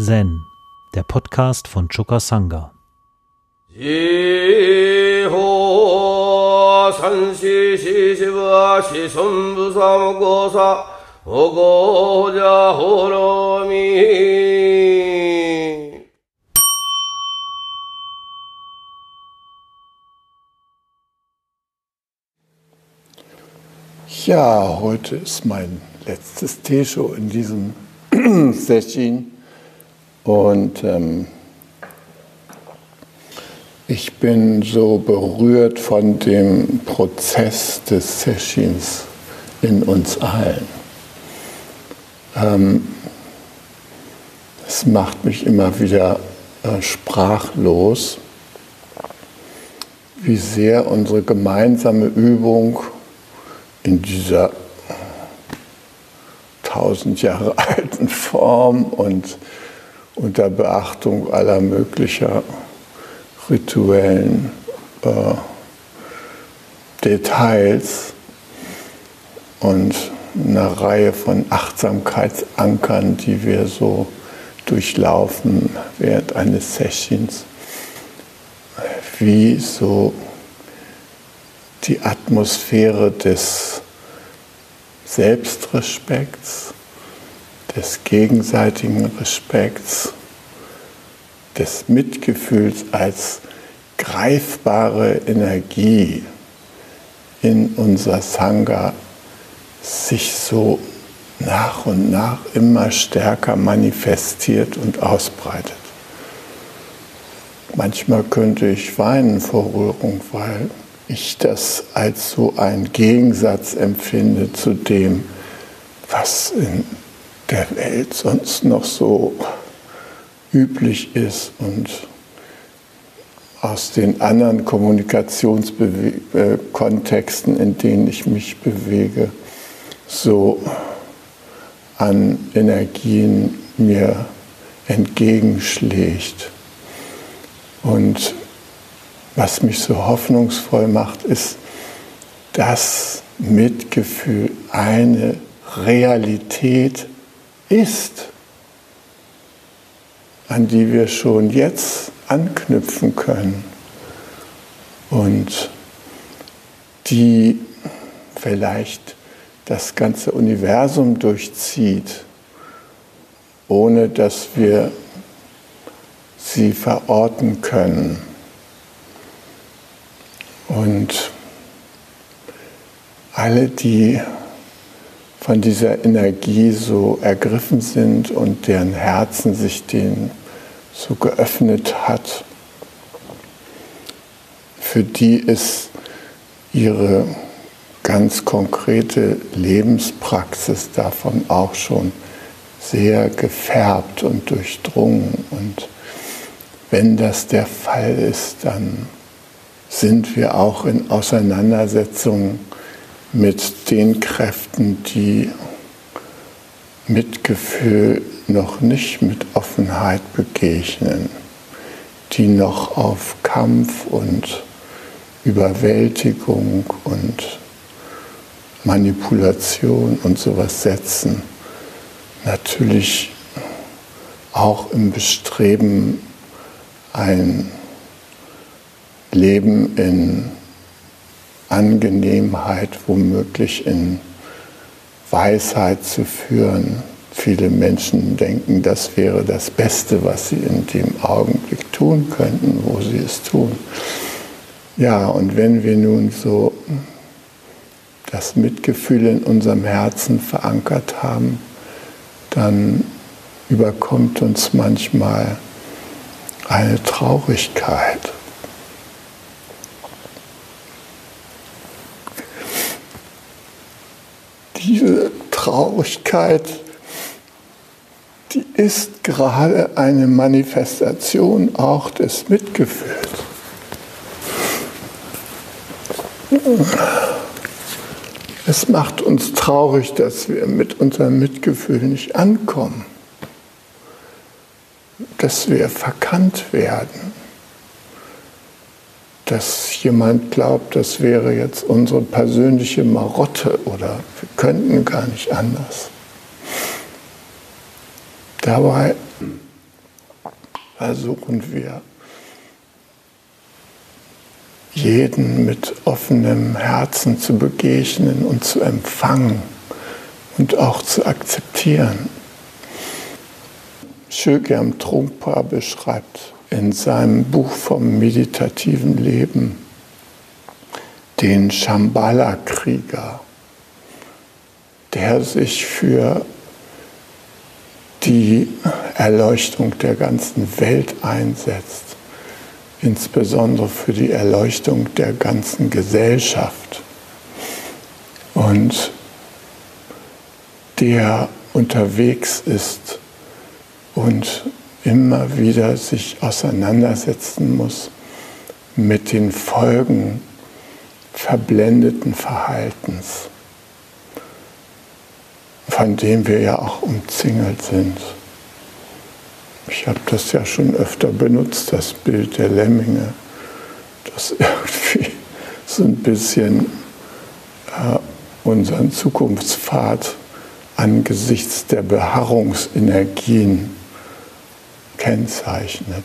Zen, der Podcast von Choka Sangha. Ja, heute ist mein letztes Teeshow in diesem Session und ähm, ich bin so berührt von dem Prozess des Sessions in uns allen. Ähm, es macht mich immer wieder äh, sprachlos, wie sehr unsere gemeinsame Übung in dieser tausend Jahre alten Form und unter Beachtung aller möglicher rituellen äh, Details und einer Reihe von Achtsamkeitsankern, die wir so durchlaufen während eines Sessions, wie so die Atmosphäre des Selbstrespekts, des gegenseitigen Respekts, des Mitgefühls als greifbare Energie in unser Sangha sich so nach und nach immer stärker manifestiert und ausbreitet. Manchmal könnte ich weinen vor Rührung, weil ich das als so ein Gegensatz empfinde zu dem, was in der Welt sonst noch so üblich ist und aus den anderen Kommunikationskontexten, in denen ich mich bewege, so an Energien mir entgegenschlägt. Und was mich so hoffnungsvoll macht, ist, dass Mitgefühl eine Realität ist, an die wir schon jetzt anknüpfen können und die vielleicht das ganze Universum durchzieht, ohne dass wir sie verorten können. Und alle, die von dieser Energie so ergriffen sind und deren Herzen sich denen so geöffnet hat, für die ist ihre ganz konkrete Lebenspraxis davon auch schon sehr gefärbt und durchdrungen. Und wenn das der Fall ist, dann sind wir auch in Auseinandersetzung mit den Kräften, die Mitgefühl noch nicht mit Offenheit begegnen, die noch auf Kampf und Überwältigung und Manipulation und sowas setzen. Natürlich auch im Bestreben, ein Leben in Angenehmheit, womöglich in Weisheit zu führen. Viele Menschen denken, das wäre das Beste, was sie in dem Augenblick tun könnten, wo sie es tun. Ja, und wenn wir nun so das Mitgefühl in unserem Herzen verankert haben, dann überkommt uns manchmal eine Traurigkeit. Diese Traurigkeit, die ist gerade eine Manifestation auch des Mitgefühls. Es macht uns traurig, dass wir mit unserem Mitgefühl nicht ankommen, dass wir verkannt werden dass jemand glaubt, das wäre jetzt unsere persönliche Marotte oder könnten gar nicht anders. Dabei versuchen wir, jeden mit offenem Herzen zu begegnen und zu empfangen und auch zu akzeptieren. Schögerm Trunkpa beschreibt in seinem Buch vom meditativen Leben den Shambhala-Krieger, der sich für die Erleuchtung der ganzen Welt einsetzt, insbesondere für die Erleuchtung der ganzen Gesellschaft. Und der unterwegs ist und immer wieder sich auseinandersetzen muss mit den Folgen verblendeten Verhaltens, von dem wir ja auch umzingelt sind. Ich habe das ja schon öfter benutzt, das Bild der Lemminge, das irgendwie so ein bisschen äh, unseren Zukunftspfad angesichts der Beharrungsenergien kennzeichnet.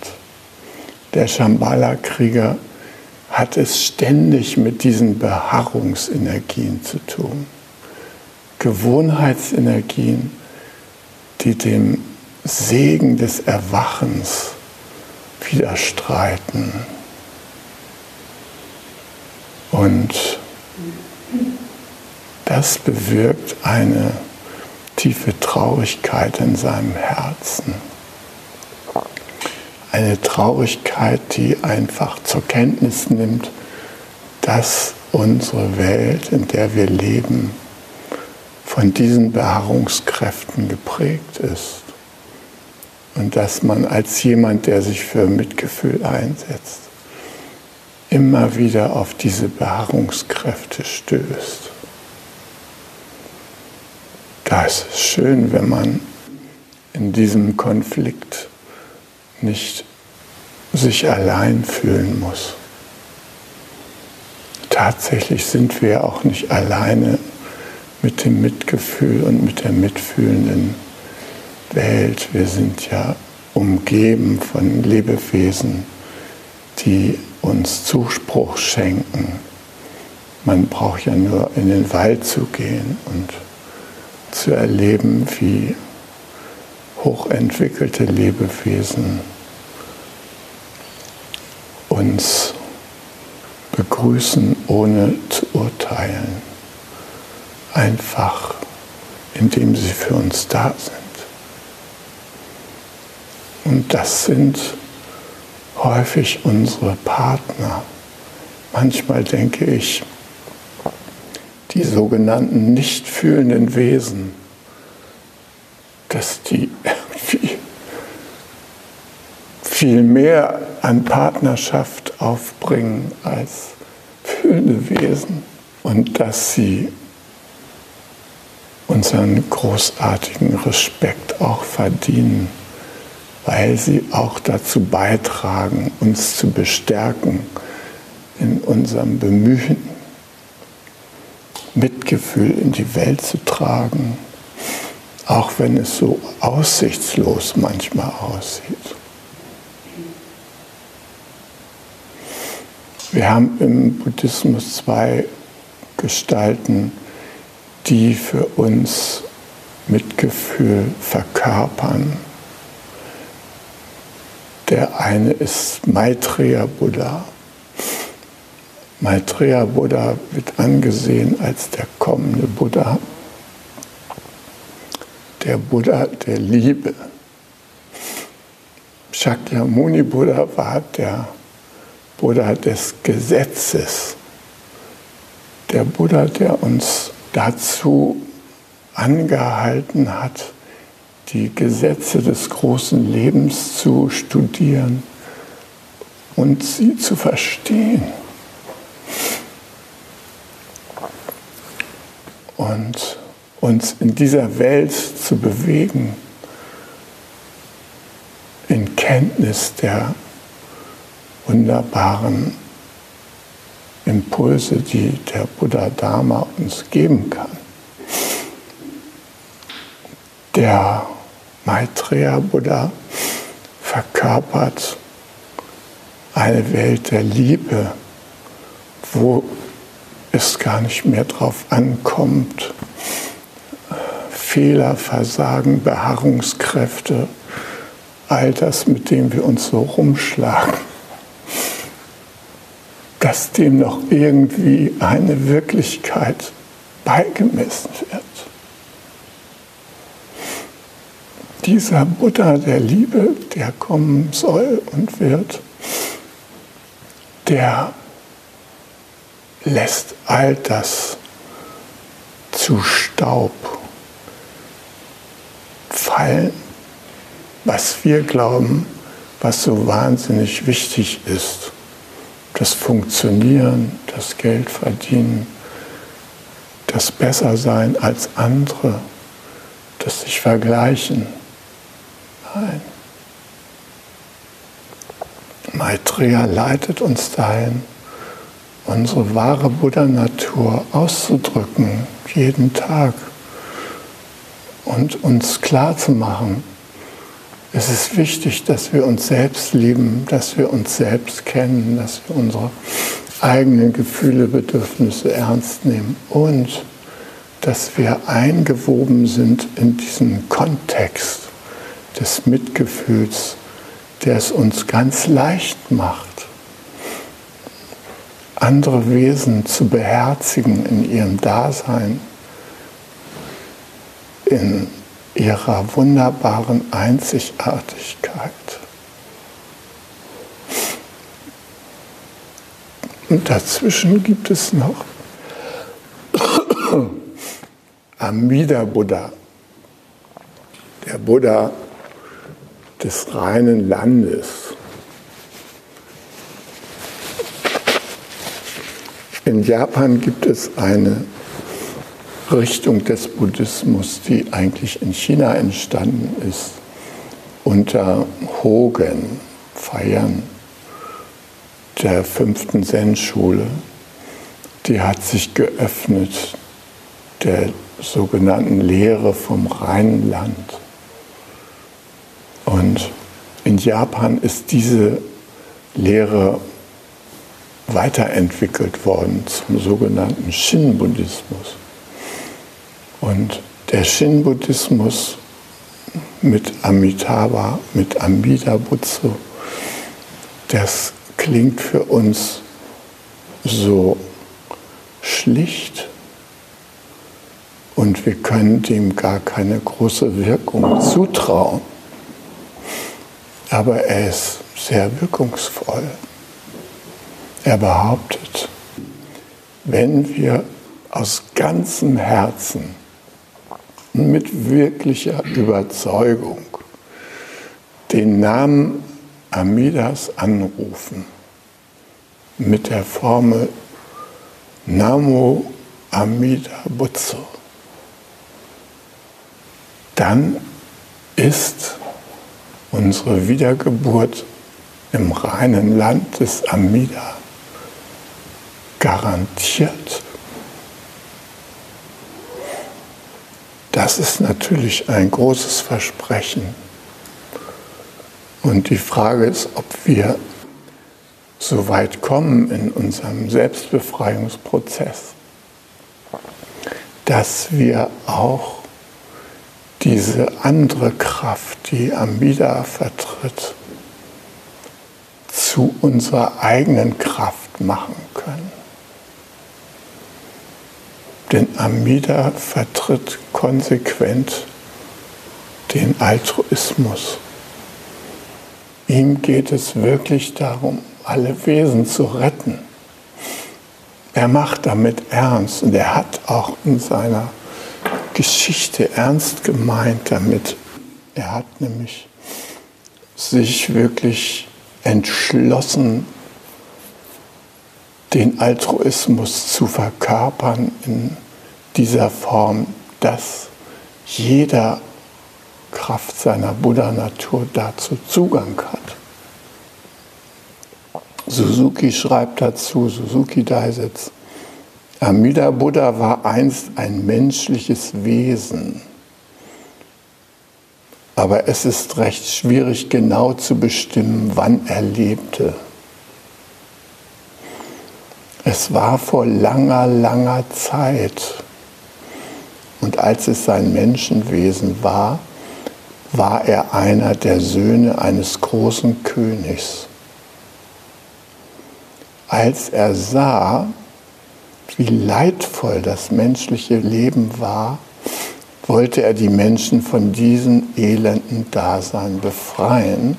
Der Shambhala-Krieger hat es ständig mit diesen Beharrungsenergien zu tun. Gewohnheitsenergien, die dem Segen des Erwachens widerstreiten. Und das bewirkt eine tiefe Traurigkeit in seinem Herzen. Eine Traurigkeit, die einfach zur Kenntnis nimmt, dass unsere Welt, in der wir leben, von diesen Beharrungskräften geprägt ist. Und dass man als jemand, der sich für Mitgefühl einsetzt, immer wieder auf diese Beharrungskräfte stößt. Da ist es schön, wenn man in diesem Konflikt nicht sich allein fühlen muss. Tatsächlich sind wir auch nicht alleine mit dem Mitgefühl und mit der mitfühlenden Welt. Wir sind ja umgeben von Lebewesen, die uns Zuspruch schenken. Man braucht ja nur in den Wald zu gehen und zu erleben, wie hochentwickelte Lebewesen uns begrüßen, ohne zu. Einfach, indem sie für uns da sind. Und das sind häufig unsere Partner. Manchmal denke ich, die sogenannten nicht fühlenden Wesen, dass die irgendwie viel mehr an Partnerschaft aufbringen als fühlende Wesen und dass sie unseren großartigen Respekt auch verdienen, weil sie auch dazu beitragen, uns zu bestärken in unserem Bemühen, Mitgefühl in die Welt zu tragen, auch wenn es so aussichtslos manchmal aussieht. Wir haben im Buddhismus zwei Gestalten, die für uns Mitgefühl verkörpern. Der eine ist Maitreya Buddha Maitreya Buddha wird angesehen als der kommende Buddha, der Buddha der Liebe. Shakyamuni Buddha war der Buddha des Gesetzes, der Buddha, der uns dazu angehalten hat, die Gesetze des großen Lebens zu studieren und sie zu verstehen. und uns in dieser Welt zu bewegen, in Kenntnis der wunderbaren Impulse, die der Buddha Dharma uns geben kann. Der Maitreya Buddha verkörpert eine Welt der Liebe, wo es gar nicht mehr drauf ankommt, Fehler, Versagen, Beharrungskräfte, all das, mit dem wir uns so rumschlagen, dass dem noch irgendwie eine Wirklichkeit beigemessen wird. Dieser Buddha der Liebe, der kommen soll und wird, der lässt all das zu Staub fallen, was wir glauben, was so wahnsinnig wichtig ist. Das Funktionieren, das Geld verdienen, das Bessersein als andere, das sich vergleichen. Nein. Maitreya leitet uns dahin, unsere wahre Buddha-Natur auszudrücken, jeden Tag und uns klar zu machen, es ist wichtig, dass wir uns selbst lieben, dass wir uns selbst kennen, dass wir unsere eigenen Gefühle, Bedürfnisse ernst nehmen und dass wir eingewoben sind in diesen Kontext des Mitgefühls, der es uns ganz leicht macht, andere Wesen zu beherzigen in ihrem Dasein, in ihrer wunderbaren Einzigartigkeit. Und dazwischen gibt es noch Amida Buddha, der Buddha des reinen Landes. In Japan gibt es eine Richtung des Buddhismus, die eigentlich in China entstanden ist, unter Hogen, Feiern der fünften Zen-Schule. Die hat sich geöffnet der sogenannten Lehre vom reinen Land. Und in Japan ist diese Lehre weiterentwickelt worden zum sogenannten Shin-Buddhismus. Und der Shin-Buddhismus mit Amitabha, mit Amida Butsu, das klingt für uns so schlicht und wir können dem gar keine große Wirkung zutrauen. Aber er ist sehr wirkungsvoll. Er behauptet, wenn wir aus ganzem Herzen mit wirklicher Überzeugung den Namen Amidas anrufen mit der Formel Namo Amida Butsu, dann ist unsere Wiedergeburt im reinen Land des Amida garantiert. Das ist natürlich ein großes Versprechen. Und die Frage ist, ob wir so weit kommen in unserem Selbstbefreiungsprozess, dass wir auch diese andere Kraft, die Amida vertritt, zu unserer eigenen Kraft machen können. Denn Amida vertritt konsequent den Altruismus. Ihm geht es wirklich darum, alle Wesen zu retten. Er macht damit ernst und er hat auch in seiner Geschichte ernst gemeint damit. Er hat nämlich sich wirklich entschlossen, den Altruismus zu verkörpern in dieser Form, dass jeder Kraft seiner Buddha-Natur dazu Zugang hat. Suzuki schreibt dazu, Suzuki Daisetz, Amida Buddha war einst ein menschliches Wesen, aber es ist recht schwierig genau zu bestimmen, wann er lebte. Es war vor langer, langer Zeit. Als es sein Menschenwesen war, war er einer der Söhne eines großen Königs. Als er sah, wie leidvoll das menschliche Leben war, wollte er die Menschen von diesem elenden Dasein befreien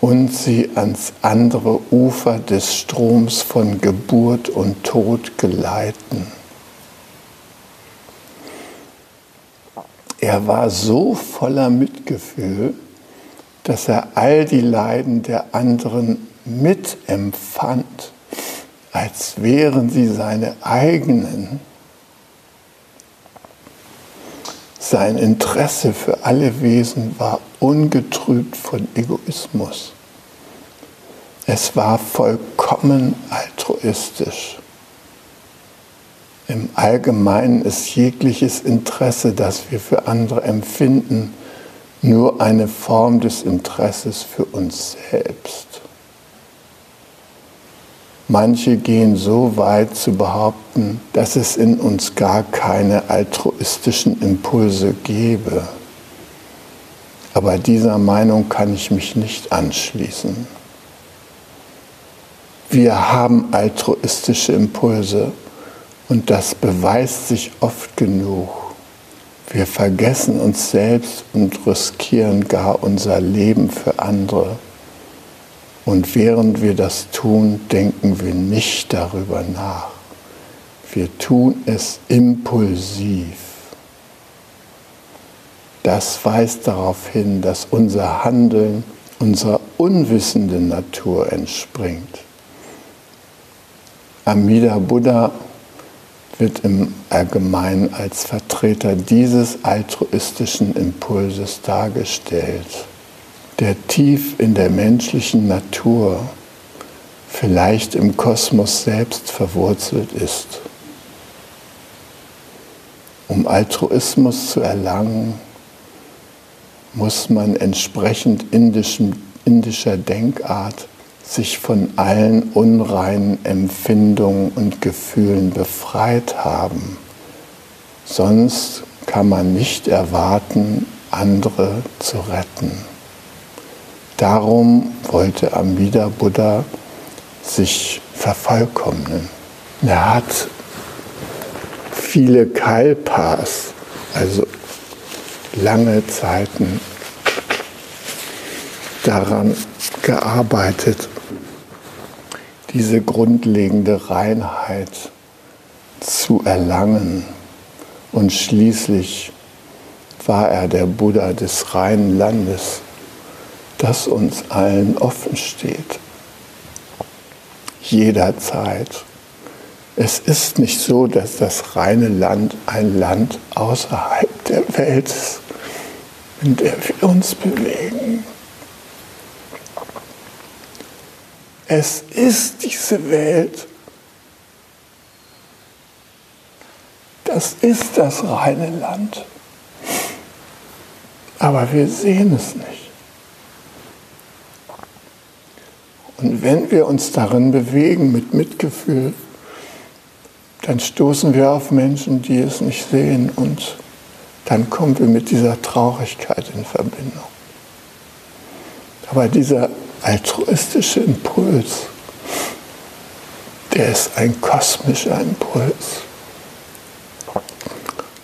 und sie ans andere Ufer des Stroms von Geburt und Tod geleiten. Er war so voller Mitgefühl, dass er all die Leiden der anderen mitempfand, als wären sie seine eigenen. Sein Interesse für alle Wesen war ungetrübt von Egoismus. Es war vollkommen altruistisch. Im Allgemeinen ist jegliches Interesse, das wir für andere empfinden, nur eine Form des Interesses für uns selbst. Manche gehen so weit zu behaupten, dass es in uns gar keine altruistischen Impulse gäbe. Aber dieser Meinung kann ich mich nicht anschließen. Wir haben altruistische Impulse und das beweist sich oft genug. Wir vergessen uns selbst und riskieren gar unser Leben für andere. Und während wir das tun, denken wir nicht darüber nach. Wir tun es impulsiv. Das weist darauf hin, dass unser Handeln unserer unwissenden Natur entspringt. Amida Buddha wird im Allgemeinen als Vertreter dieses altruistischen Impulses dargestellt, der tief in der menschlichen Natur, vielleicht im Kosmos selbst verwurzelt ist. Um Altruismus zu erlangen, muss man entsprechend indischem, indischer Denkart sich von allen unreinen Empfindungen und Gefühlen befreit haben. Sonst kann man nicht erwarten, andere zu retten. Darum wollte Amida Buddha sich vervollkommnen. Er hat viele Kalpas, also lange Zeiten daran gearbeitet, diese grundlegende Reinheit zu erlangen. Und schließlich war er der Buddha des reinen Landes, das uns allen offen steht. Jederzeit. Es ist nicht so, dass das reine Land ein Land außerhalb der Welt ist, in der wir uns bewegen. Es ist diese Welt. Das ist das reine Land. Aber wir sehen es nicht. Und wenn wir uns darin bewegen mit Mitgefühl, dann stoßen wir auf Menschen, die es nicht sehen und dann kommen wir mit dieser Traurigkeit in Verbindung. Aber dieser altruistische Impuls, der ist ein kosmischer Impuls.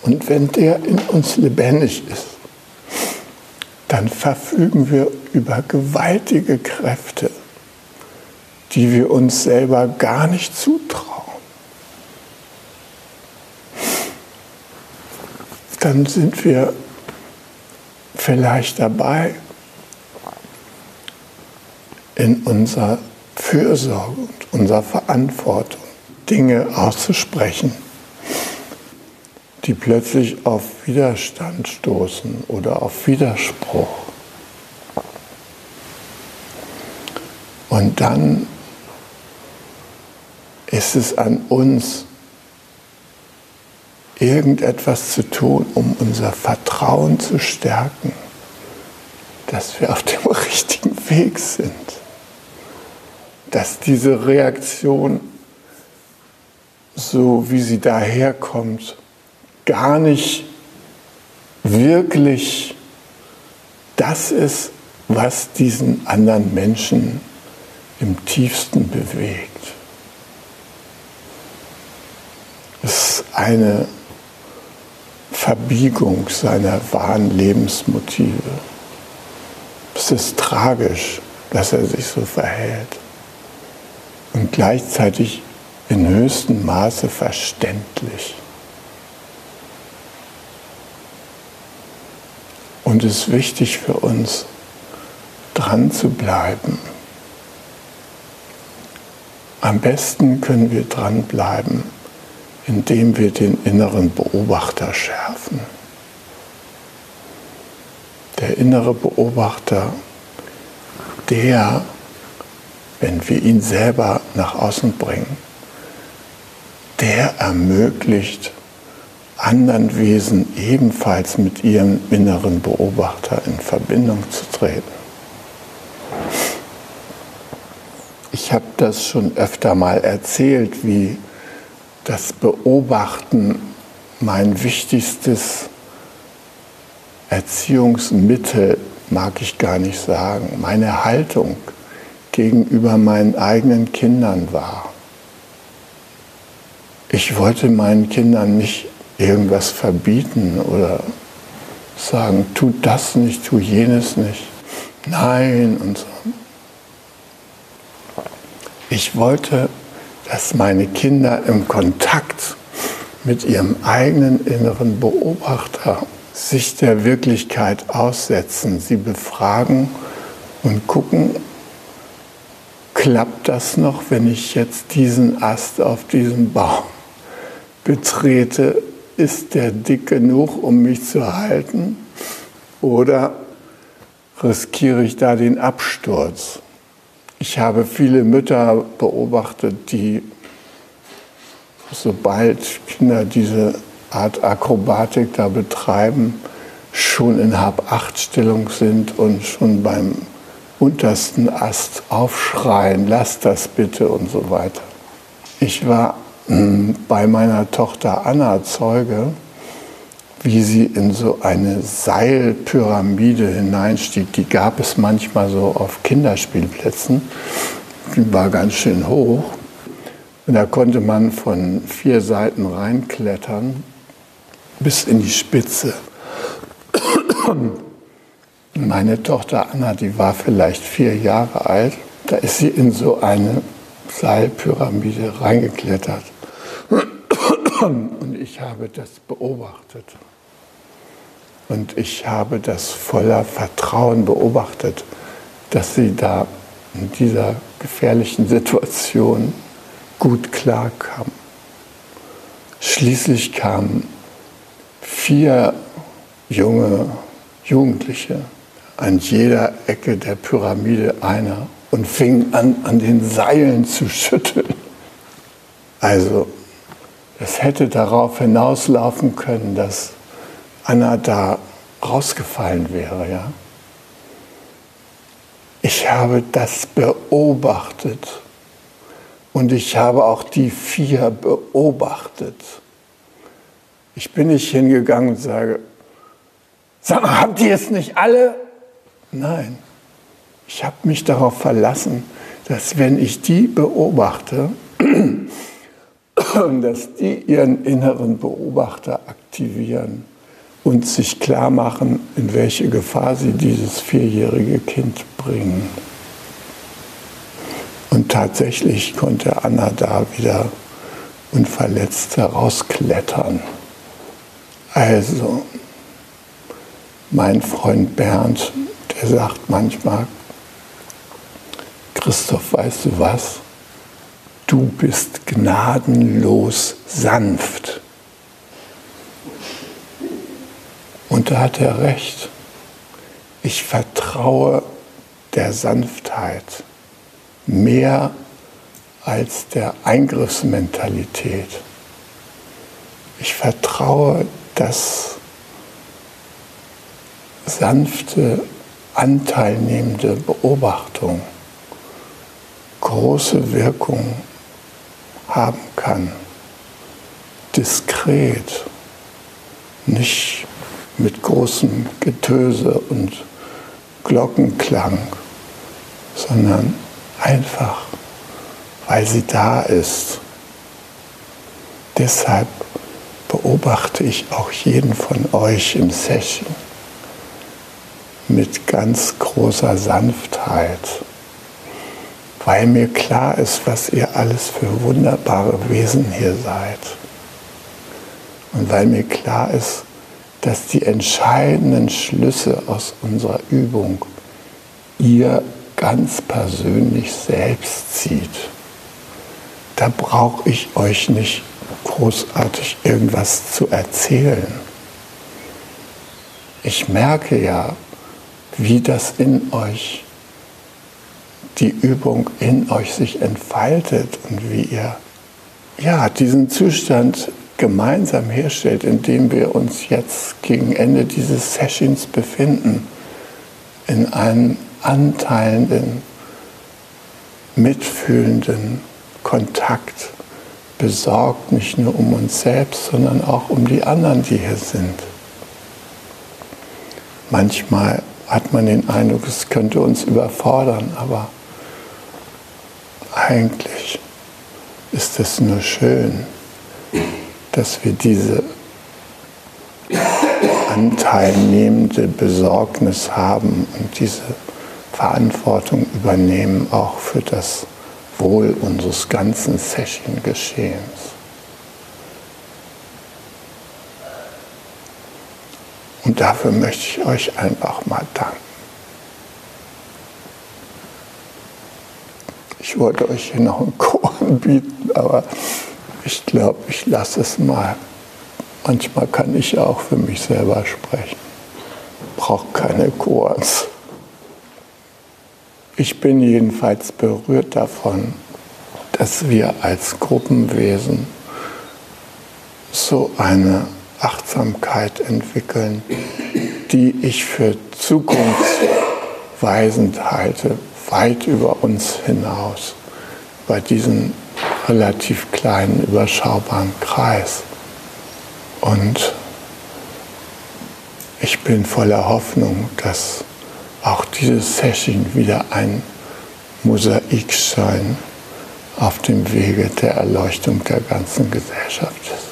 Und wenn der in uns lebendig ist, dann verfügen wir über gewaltige Kräfte, die wir uns selber gar nicht zutrauen. Dann sind wir vielleicht dabei, in unserer Fürsorge und unserer Verantwortung Dinge auszusprechen, die plötzlich auf Widerstand stoßen oder auf Widerspruch. Und dann ist es an uns, irgendetwas zu tun, um unser Vertrauen zu stärken dass wir auf dem richtigen Weg sind. Dass diese Reaktion, so wie sie daherkommt, gar nicht wirklich das ist, was diesen anderen Menschen im tiefsten bewegt. Es ist eine Verbiegung seiner wahren Lebensmotive. Es ist tragisch, dass er sich so verhält und gleichzeitig in höchstem Maße verständlich. Und es ist wichtig für uns, dran zu bleiben. Am besten können wir dranbleiben, indem wir den inneren Beobachter schärfen. Der innere Beobachter, der, wenn wir ihn selber nach außen bringen, der ermöglicht anderen Wesen ebenfalls mit ihrem inneren Beobachter in Verbindung zu treten. Ich habe das schon öfter mal erzählt, wie das Beobachten mein wichtigstes Erziehungsmittel, mag ich gar nicht sagen, meine Haltung gegenüber meinen eigenen Kindern war. Ich wollte meinen Kindern nicht irgendwas verbieten oder sagen, tu das nicht, tu jenes nicht. Nein und so. Ich wollte dass meine Kinder im Kontakt mit ihrem eigenen inneren Beobachter sich der Wirklichkeit aussetzen, sie befragen und gucken, klappt das noch, wenn ich jetzt diesen Ast auf diesem Baum betrete? Ist der dick genug, um mich zu halten? Oder riskiere ich da den Absturz? Ich habe viele Mütter beobachtet, die sobald Kinder diese Art Akrobatik da betreiben, schon in Hab-Acht-Stellung sind und schon beim untersten Ast aufschreien, lass das bitte und so weiter. Ich war hm, bei meiner Tochter Anna Zeuge, wie sie in so eine Seilpyramide hineinstieg. Die gab es manchmal so auf Kinderspielplätzen. Die war ganz schön hoch. Und da konnte man von vier Seiten reinklettern bis in die Spitze. Meine Tochter Anna, die war vielleicht vier Jahre alt, da ist sie in so eine Seilpyramide reingeklettert. Und ich habe das beobachtet. Und ich habe das voller Vertrauen beobachtet, dass sie da in dieser gefährlichen Situation gut klarkam. Schließlich kamen vier junge Jugendliche an jeder Ecke der Pyramide einer und fingen an, an den Seilen zu schütteln. Also, es hätte darauf hinauslaufen können, dass Anna da rausgefallen wäre. Ja? Ich habe das beobachtet und ich habe auch die vier beobachtet. Ich bin nicht hingegangen und sage, sag mal, habt ihr es nicht alle? Nein, ich habe mich darauf verlassen, dass wenn ich die beobachte, dass die ihren inneren Beobachter aktivieren und sich klar machen, in welche Gefahr sie dieses vierjährige Kind bringen. Und tatsächlich konnte Anna da wieder unverletzt herausklettern. Also, mein Freund Bernd, der sagt manchmal, Christoph, weißt du was? Du bist gnadenlos sanft. Und da hat er recht. Ich vertraue der Sanftheit mehr als der Eingriffsmentalität. Ich vertraue das sanfte anteilnehmende Beobachtung große Wirkung haben kann. Diskret, nicht mit großem Getöse und Glockenklang, sondern einfach, weil sie da ist. Deshalb beobachte ich auch jeden von euch im Session mit ganz großer Sanftheit, weil mir klar ist, was ihr alles für wunderbare Wesen hier seid. Und weil mir klar ist, dass die entscheidenden Schlüsse aus unserer Übung ihr ganz persönlich selbst zieht. Da brauche ich euch nicht großartig irgendwas zu erzählen. Ich merke ja, wie das in euch, die Übung in euch sich entfaltet und wie ihr ja, diesen Zustand gemeinsam herstellt, in dem wir uns jetzt gegen Ende dieses Sessions befinden, in einem anteilenden, mitfühlenden Kontakt, besorgt nicht nur um uns selbst, sondern auch um die anderen, die hier sind. Manchmal hat man den Eindruck, es könnte uns überfordern, aber eigentlich ist es nur schön, dass wir diese anteilnehmende Besorgnis haben und diese Verantwortung übernehmen, auch für das Wohl unseres ganzen Session-Geschehens. Und dafür möchte ich euch einfach mal danken. Ich wollte euch hier noch einen Chor anbieten, aber ich glaube, ich lasse es mal. Manchmal kann ich auch für mich selber sprechen. Brauche keine Chors. Ich bin jedenfalls berührt davon, dass wir als Gruppenwesen so eine Achtsamkeit entwickeln, die ich für zukunftsweisend halte, weit über uns hinaus, bei diesem relativ kleinen, überschaubaren Kreis. Und ich bin voller Hoffnung, dass auch dieses Session wieder ein Mosaikstein auf dem Wege der Erleuchtung der ganzen Gesellschaft ist.